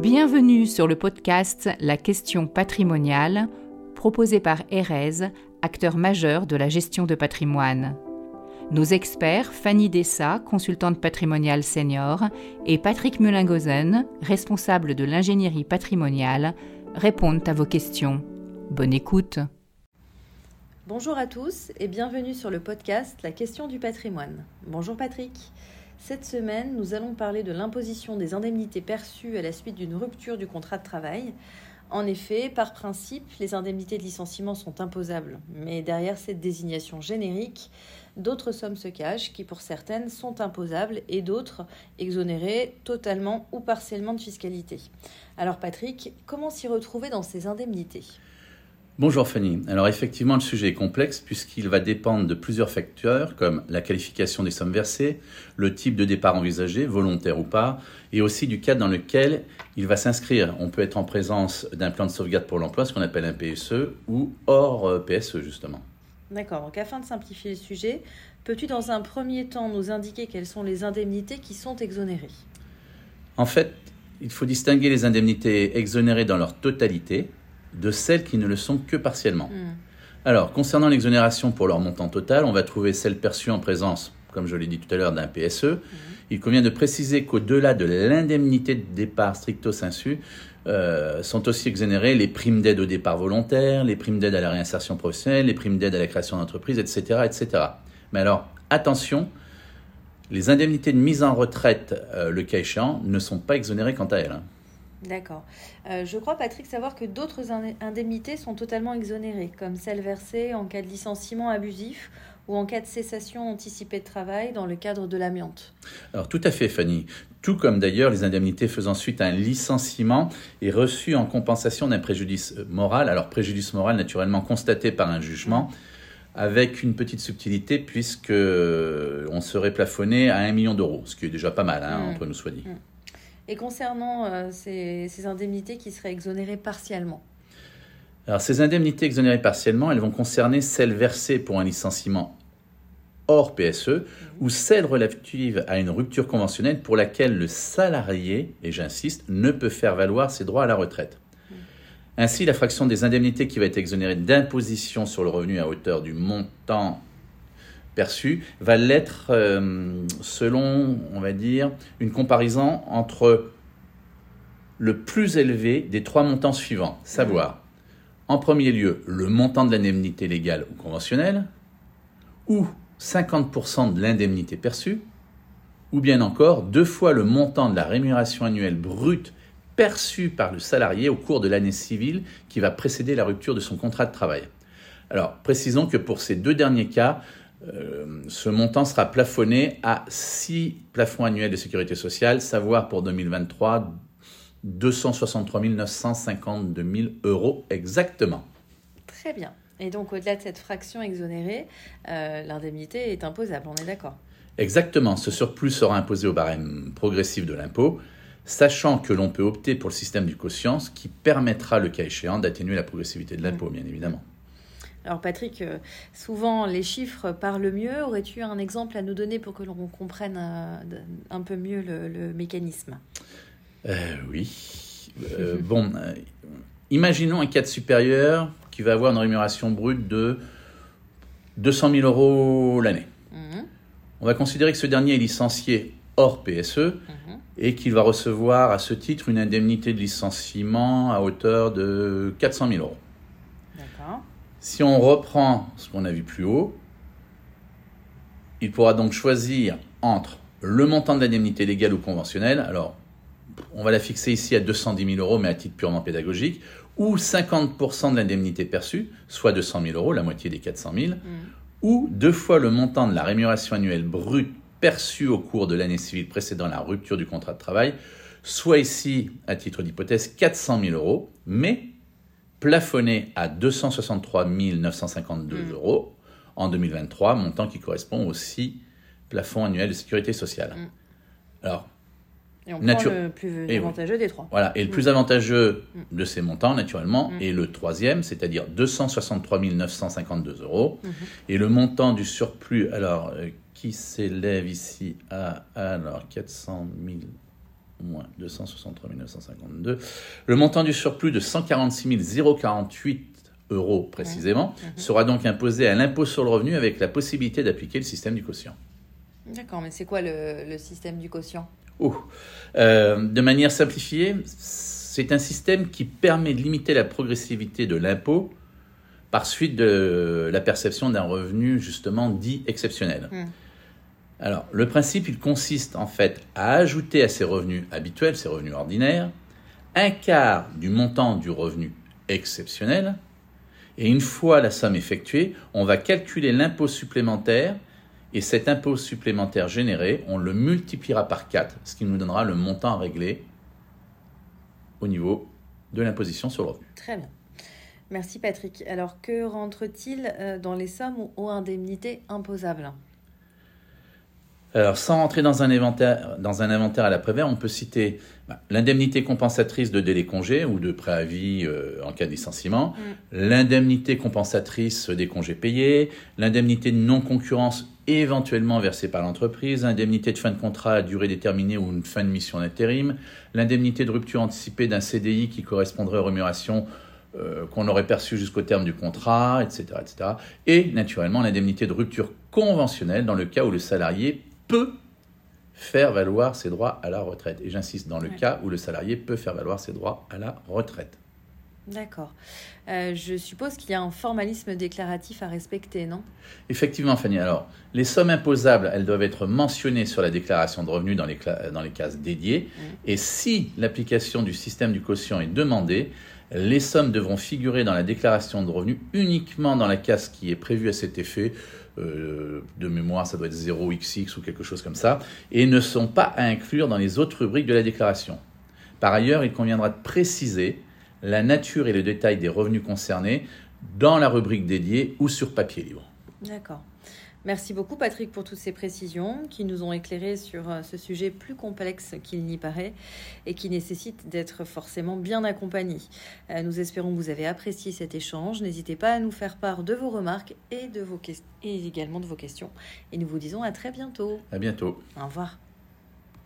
Bienvenue sur le podcast La question patrimoniale, proposé par Erez, acteur majeur de la gestion de patrimoine. Nos experts, Fanny Dessa, consultante patrimoniale senior, et Patrick Mulingozen, responsable de l'ingénierie patrimoniale, répondent à vos questions. Bonne écoute. Bonjour à tous et bienvenue sur le podcast La question du patrimoine. Bonjour Patrick. Cette semaine, nous allons parler de l'imposition des indemnités perçues à la suite d'une rupture du contrat de travail. En effet, par principe, les indemnités de licenciement sont imposables, mais derrière cette désignation générique, d'autres sommes se cachent qui, pour certaines, sont imposables et d'autres exonérées totalement ou partiellement de fiscalité. Alors Patrick, comment s'y retrouver dans ces indemnités? Bonjour Fanny. Alors effectivement, le sujet est complexe puisqu'il va dépendre de plusieurs facteurs comme la qualification des sommes versées, le type de départ envisagé, volontaire ou pas, et aussi du cadre dans lequel il va s'inscrire. On peut être en présence d'un plan de sauvegarde pour l'emploi, ce qu'on appelle un PSE, ou hors euh, PSE justement. D'accord, donc afin de simplifier le sujet, peux-tu dans un premier temps nous indiquer quelles sont les indemnités qui sont exonérées? En fait, il faut distinguer les indemnités exonérées dans leur totalité, de celles qui ne le sont que partiellement. Hmm. Alors, concernant l'exonération pour leur montant total, on va trouver celles perçues en présence, comme je l'ai dit tout à l'heure, d'un PSE. Hmm. Il convient de préciser qu'au-delà de l'indemnité de départ stricto sensu, euh, sont aussi exonérées les primes d'aide au départ volontaire, les primes d'aide à la réinsertion professionnelle, les primes d'aide à la création d'entreprise, etc., etc. Mais alors, attention, les indemnités de mise en retraite, euh, le cas échéant, ne sont pas exonérées quant à elles. D'accord. Euh, je crois, Patrick, savoir que d'autres indemnités sont totalement exonérées, comme celles versées en cas de licenciement abusif ou en cas de cessation anticipée de travail dans le cadre de l'amiante. Alors tout à fait, Fanny. Tout comme d'ailleurs les indemnités faisant suite à un licenciement et reçues en compensation d'un préjudice moral. Alors préjudice moral naturellement constaté par un jugement avec une petite subtilité puisque on serait plafonné à un million d'euros, ce qui est déjà pas mal, hein, mmh. entre nous soit dit. Mmh. Et concernant euh, ces, indemnités qui seraient exonérées partiellement Alors, ces indemnités exonérées partiellement, elles vont concerner celles versées pour un licenciement hors PSE mhm. ou celles relatives à une rupture conventionnelle pour laquelle le salarié, et j'insiste, ne peut faire valoir ses droits à la retraite. Mhm. Ainsi, la fraction des indemnités qui va être exonérée d'imposition sur le revenu à hauteur du montant perçu va l'être euh, selon, on va dire, une comparaison entre le plus élevé des trois montants suivants, savoir, en premier lieu, le montant de l'indemnité légale ou conventionnelle, ou 50% de l'indemnité perçue, ou bien encore deux fois le montant de la rémunération annuelle brute perçue par le salarié au cours de l'année civile qui va précéder la rupture de son contrat de travail. Alors, précisons que pour ces deux derniers cas, euh, ce montant sera plafonné à 6 plafonds annuels de sécurité sociale, savoir pour 2023 263 952 000 euros exactement. Très bien. Et donc au-delà de cette fraction exonérée, euh, l'indemnité est imposable, on est d'accord? Exactement. Ce surplus sera imposé au barème progressif de l'impôt, sachant que l'on peut opter pour le système du quotient, ce qui permettra, le cas échéant, d'atténuer la progressivité de l'impôt, bien évidemment. Alors Patrick, euh, souvent les chiffres parlent mieux. Aurais-tu un exemple à nous donner pour que l'on comprenne euh, un peu mieux le, mécanisme? Euh, Oui. bon, imaginons un cadre supérieur qui va avoir une rémunération brute de 200 000 euros l'année. Mhm. On va considérer que ce dernier est licencié hors PSE mhm. et qu'il va recevoir à ce titre une indemnité de licenciement à hauteur de 400 000 euros. Si on reprend ce qu'on a vu plus haut, il pourra donc choisir entre le montant de l'indemnité légale ou conventionnelle, alors on va la fixer ici à 210 000 euros, mais à titre purement pédagogique, ou 50% de l'indemnité perçue, soit 200 000 euros, la moitié des 400 000, mm. ou deux fois le montant de la rémunération annuelle brute perçue au cours de l'année civile précédant la rupture du contrat de travail, soit ici, à titre d'hypothèse, 400 000 euros, mais plafonné à 263 952 mm. euros en 2023, montant qui correspond aussi plafond annuel de sécurité sociale. Mm. Alors, et on prend le plus avantageux des trois. Voilà, et le mm. plus avantageux de ces montants, naturellement, est le troisième, c'est-à-dire 263 952 euros. Mm-hmm. Et le montant du surplus, alors, euh, qui s'élève ici à alors, 400 000 moins 263 952. Le montant du surplus de 146 048 euros précisément Mhm. sera donc imposé à l'impôt sur le revenu avec la possibilité d'appliquer le système du quotient. D'accord, mais c'est quoi le, le système du quotient? Euh, de manière simplifiée, c'est un système qui permet de limiter la progressivité de l'impôt par suite de la perception d'un revenu justement dit exceptionnel. Hmm. Alors, le principe, il consiste en fait à ajouter à ces revenus habituels, ces revenus ordinaires, un quart du montant du revenu exceptionnel. Et une fois la somme effectuée, on va calculer l'impôt supplémentaire. Et cet impôt supplémentaire généré, on le multipliera par 4, ce qui nous donnera le montant à régler au niveau de l'imposition sur le revenu. Très bien. Merci Patrick. Alors que rentre-t-il euh, dans les sommes ou indemnités imposables? Alors, sans rentrer dans un inventaire, dans un inventaire à la Prévert, on peut citer bah, l'indemnité compensatrice de délai congé ou de préavis euh, en cas de licenciement, l'indemnité compensatrice des congés payés, l'indemnité de non-concurrence éventuellement versée par l'entreprise, l'indemnité de fin de contrat à durée déterminée ou une fin de mission d'intérim, l'indemnité de rupture anticipée d'un CDI qui correspondrait aux rémunérations euh, qu'on aurait perçues jusqu'au terme du contrat, etc., etc. Et naturellement l'indemnité de rupture conventionnelle dans le cas où le salarié peut faire valoir ses droits à la retraite. Et j'insiste, dans le Ouais. cas où le salarié peut faire valoir ses droits à la retraite. D'accord. Euh, je suppose qu'il y a un formalisme déclaratif à respecter, non? Effectivement, Fanny. Alors, les sommes imposables, elles doivent être mentionnées sur la déclaration de revenus dans les, cla- dans les cases dédiées. Et si l'application du système du quotient est demandée, les sommes devront figurer dans la déclaration de revenus uniquement dans la case qui est prévue à cet effet. Euh, de mémoire, ça doit être 0xx ou quelque chose comme ça. Et ne sont pas à inclure dans les autres rubriques de la déclaration. Par ailleurs, il conviendra de préciser la nature et le détail des revenus concernés dans la rubrique dédiée ou sur papier libre. D'accord. Merci beaucoup Patrick pour toutes ces précisions qui nous ont éclairé sur euh, ce sujet plus complexe qu'il n'y paraît et qui nécessite d'être forcément bien accompagné. Euh, Nous espérons que vous avez apprécié cet échange. N'hésitez pas à nous faire part de vos remarques et, de vos et également de vos questions. Et nous vous disons à très bientôt. À bientôt. Au revoir.